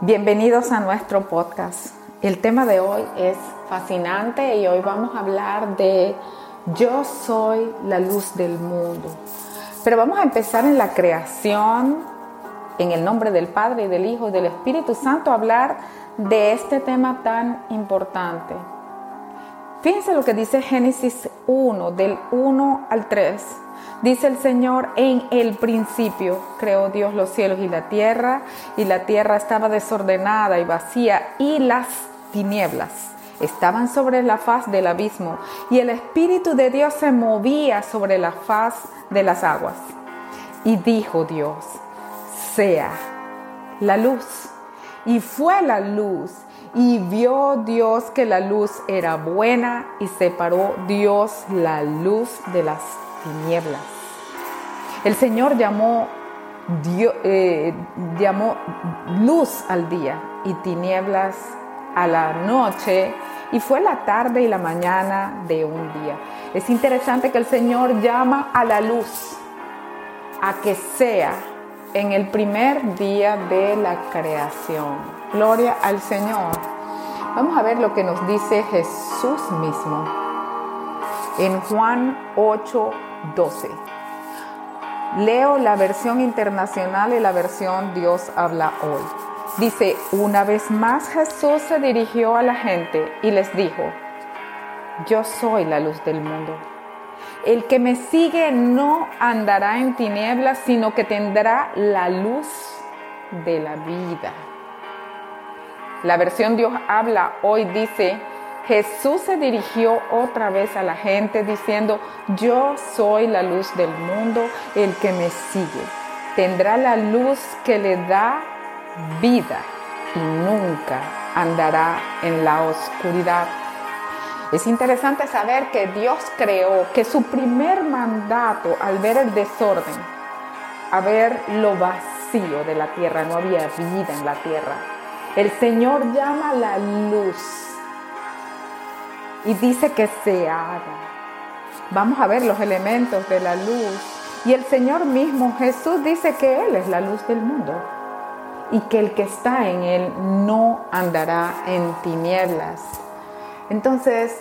Bienvenidos a nuestro podcast. El tema de hoy es fascinante y hoy vamos a hablar de yo soy la luz del mundo. Pero vamos a empezar en la creación, en el nombre del Padre y del Hijo y del Espíritu Santo, a hablar de este tema tan importante. Fíjense lo que dice Génesis 1, del 1 al 3. Dice el Señor, en el principio creó Dios los cielos y la tierra, y la tierra estaba desordenada y vacía, y las tinieblas estaban sobre la faz del abismo, y el Espíritu de Dios se movía sobre la faz de las aguas. Y dijo Dios, sea la luz. Y fue la luz. Y vio Dios que la luz era buena y separó Dios la luz de las tinieblas. El Señor llamó, eh, llamó luz al día y tinieblas a la noche y fue la tarde y la mañana de un día. Es interesante que el Señor llama a la luz a que sea en el primer día de la creación. Gloria al Señor. Vamos a ver lo que nos dice Jesús mismo en Juan 8, 12. Leo la versión internacional y la versión Dios habla hoy. Dice, una vez más Jesús se dirigió a la gente y les dijo, yo soy la luz del mundo. El que me sigue no andará en tinieblas, sino que tendrá la luz de la vida. La versión Dios habla hoy dice, Jesús se dirigió otra vez a la gente diciendo, yo soy la luz del mundo, el que me sigue. Tendrá la luz que le da vida y nunca andará en la oscuridad. Es interesante saber que Dios creó que su primer mandato al ver el desorden, a ver lo vacío de la tierra, no había vida en la tierra, el Señor llama la luz y dice que se haga. Vamos a ver los elementos de la luz. Y el Señor mismo, Jesús, dice que Él es la luz del mundo y que el que está en Él no andará en tinieblas. Entonces,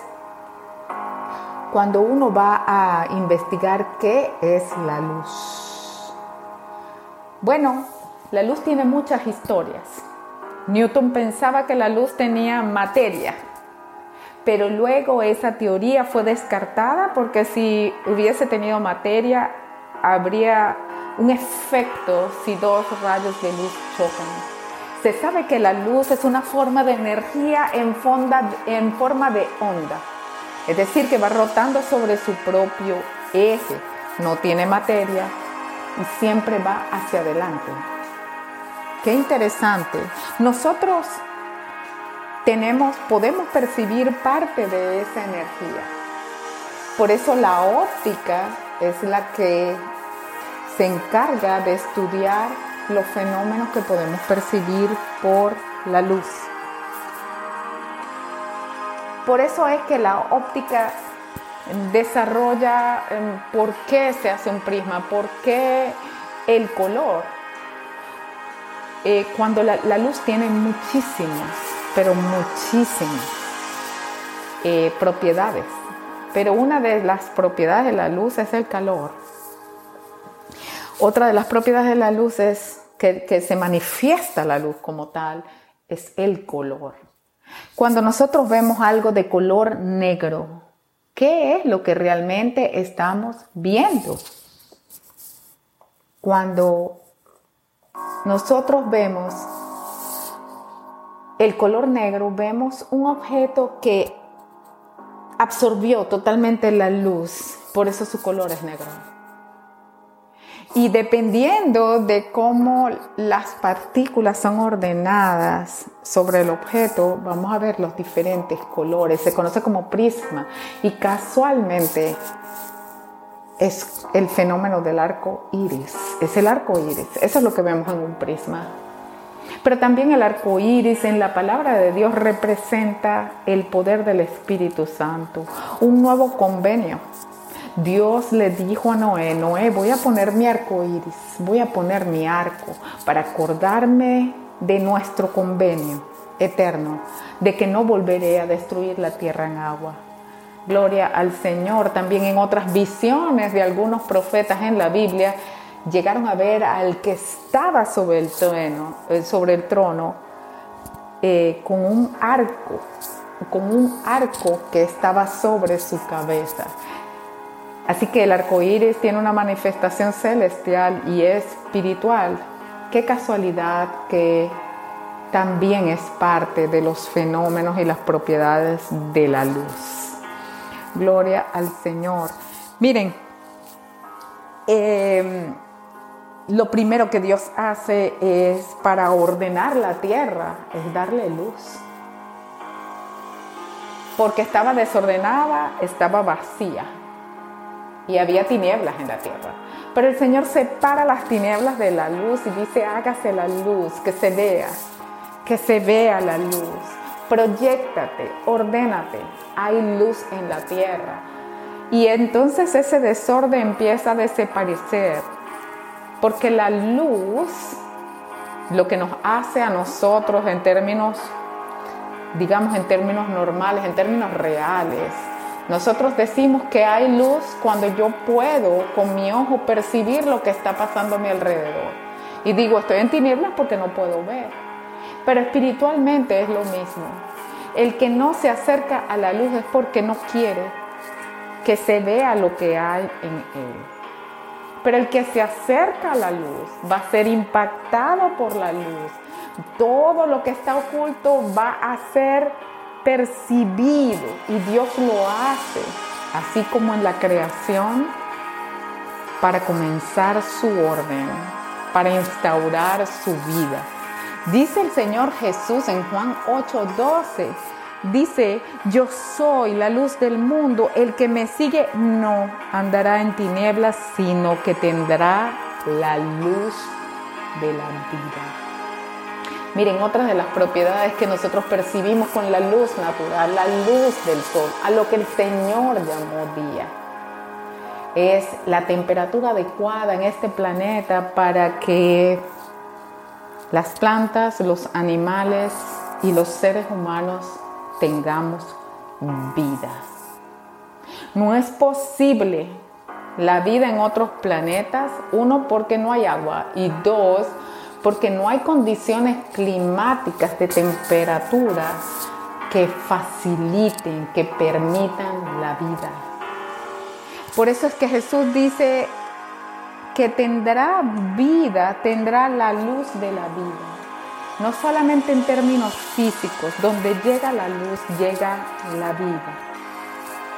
cuando uno va a investigar qué es la luz, bueno, la luz tiene muchas historias. Newton pensaba que la luz tenía materia, pero luego esa teoría fue descartada porque si hubiese tenido materia habría un efecto si dos rayos de luz chocan. Se sabe que la luz es una forma de energía en, en forma de onda, es decir, que va rotando sobre su propio eje, no tiene materia y siempre va hacia adelante. Qué interesante. Nosotros tenemos, podemos percibir parte de esa energía. Por eso la óptica es la que se encarga de estudiar los fenómenos que podemos percibir por la luz. Por eso es que la óptica desarrolla em, por qué se hace un prisma, por qué el color. Eh, cuando la, luz tiene muchísimas pero muchísimas eh, propiedades. Pero una de las propiedades de la luz es el calor. Otra de las propiedades de la luz es que, que se manifiesta la luz como tal, es el color. Cuando nosotros vemos algo de color negro, ¿qué es lo que realmente estamos viendo? Cuando nosotros vemos el color negro vemos un objeto que absorbió totalmente la luz, por eso su color es negro. Y dependiendo de cómo las partículas son ordenadas sobre el objeto, vamos a ver los diferentes colores. Se conoce como prisma y casualmente es el fenómeno del arco iris. Es el arco iris. Eso es lo que vemos en un prisma. Pero también el arco iris en la palabra de Dios representa el poder del Espíritu Santo, un nuevo convenio. Dios le dijo a Noé, Noé, voy a poner mi arco iris, voy a poner mi arco para acordarme de nuestro convenio eterno, de que no volveré a destruir la tierra en agua. Gloria al Señor. También en otras visiones de algunos profetas en la Biblia llegaron a ver al que estaba sobre el trono, eh, sobre el trono eh, con un arco, con un arco que estaba sobre su cabeza. Así que el arco iris tiene una manifestación celestial y espiritual. Qué casualidad que también es parte de los fenómenos y las propiedades de la luz. Gloria al Señor. Miren, em, lo primero que Dios hace es para ordenar la tierra, es darle luz. Porque estaba desordenada, estaba vacía y había tinieblas en la tierra. Pero el Señor separa las tinieblas de la luz y dice, hágase la luz, que se vea, que se vea la luz. Proyectate, ordénate, hay luz en la tierra. Y entonces ese desorden empieza a desaparecer, porque la luz, lo que nos hace a nosotros en términos, digamos en términos normales, en términos reales, nosotros decimos que hay luz cuando yo puedo con mi ojo percibir lo que está pasando a mi alrededor. Y digo, estoy en tinieblas porque no puedo ver. Pero espiritualmente es lo mismo. El que no se acerca a la luz es porque no quiere que se vea lo que hay en él. Pero el que se acerca a la luz va a ser impactado por la luz. Todo lo que está oculto va a ser percibido y Dios lo hace, así como en la creación, para comenzar su orden, para instaurar su vida. Dice el Señor Jesús en Juan 8:12, dice, yo soy la luz del mundo, el que me sigue no andará en tinieblas, sino que tendrá la luz de la vida. Miren, otra de las propiedades que nosotros percibimos con la luz natural, la luz del sol, a lo que el Señor llamó día, es la temperatura adecuada en este planeta para que las plantas, los animales y los seres humanos tengamos vida. No es posible la vida en otros planetas, uno porque no hay agua y dos porque no hay condiciones climáticas de temperatura que faciliten, que permitan la vida. Por eso es que Jesús dice que tendrá vida, tendrá la luz de la vida. No solamente en términos físicos, donde llega la luz, llega la vida.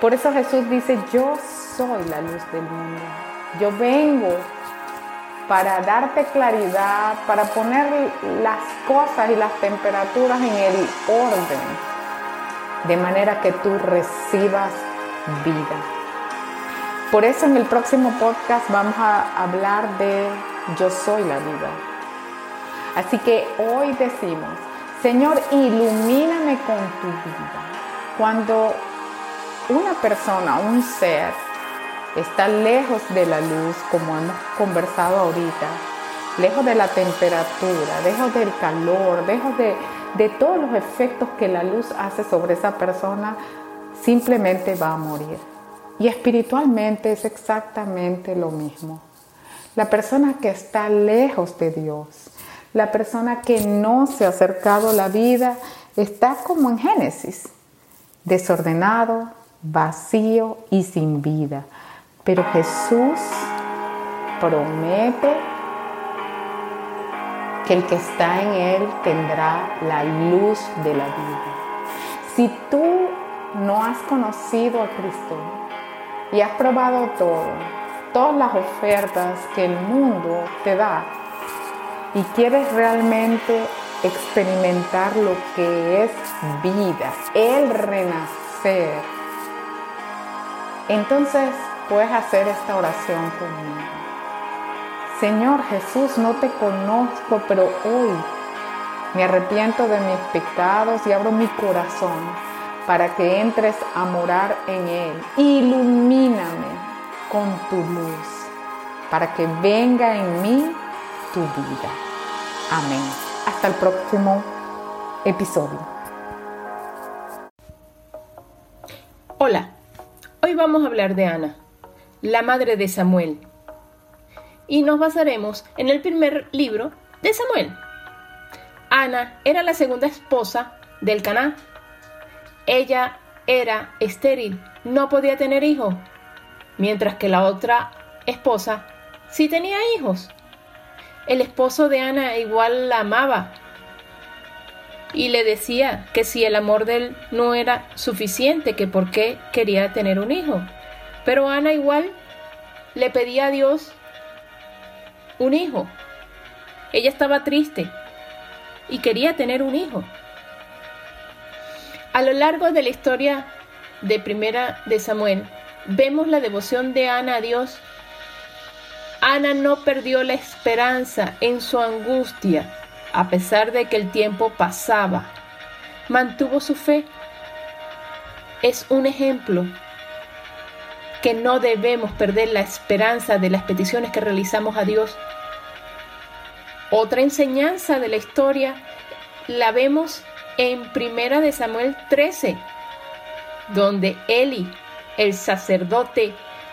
Por eso Jesús dice, yo soy la luz del mundo. Yo vengo para darte claridad, para poner las cosas y las temperaturas en el orden, de manera que tú recibas vida. Por eso en el próximo podcast vamos a hablar de yo soy la vida. Así que hoy decimos, Señor, ilumíname con tu vida. Cuando una persona, un ser, está lejos de la luz, como hemos conversado ahorita, lejos de la temperatura, lejos del calor, lejos de, de todos los efectos que la luz hace sobre esa persona, simplemente va a morir. Y espiritualmente es exactamente lo mismo. La persona que está lejos de Dios, la persona que no se ha acercado a la vida, está como en Génesis, desordenado, vacío y sin vida. Pero Jesús promete que el que está en Él tendrá la luz de la vida. Si tú no has conocido a Cristo y has probado todo, todas las ofertas que el mundo te da, y quieres realmente experimentar lo que es vida, el renacer, entonces puedes hacer esta oración conmigo. Señor Jesús, no te conozco, pero hoy me arrepiento de mis pecados y abro mi corazón para que entres a morar en él. Ilumíname con tu luz para que venga en mí tu vida. Amén. Hasta el próximo episodio. Hola, hoy vamos a hablar de Ana, la madre de Samuel. Y nos basaremos en el primer libro de Samuel. Ana era la segunda esposa del Caná. Ella era estéril, no podía tener hijos, mientras que la otra esposa sí tenía hijos. El esposo de Ana igual la amaba y le decía que si el amor de él no era suficiente, que por qué quería tener un hijo. Pero Ana igual le pedía a Dios un hijo. Ella estaba triste y quería tener un hijo. A lo largo de la historia de Primera de Samuel, vemos la devoción de Ana a Dios. Ana no perdió la esperanza en su angustia, a pesar de que el tiempo pasaba. Mantuvo su fe. Es un ejemplo que no debemos perder la esperanza de las peticiones que realizamos a Dios. Otra enseñanza de la historia la vemos en Primera de Samuel 13, donde Eli, el sacerdote,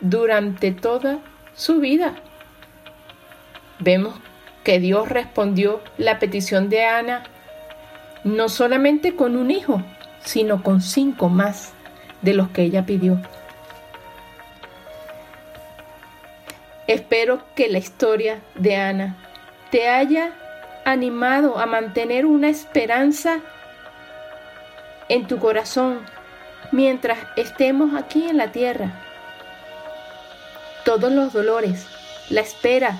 durante toda su vida. Vemos que Dios respondió la petición de Ana no solamente con un hijo, sino con cinco más de los que ella pidió. Espero que la historia de Ana te haya animado a mantener una esperanza en tu corazón mientras estemos aquí en la tierra. Todos los dolores, la espera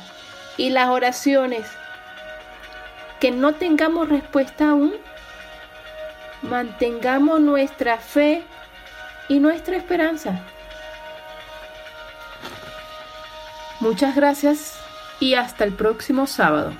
y las oraciones que no tengamos respuesta aún, mantengamos nuestra fe y nuestra esperanza. Muchas gracias y hasta el próximo sábado.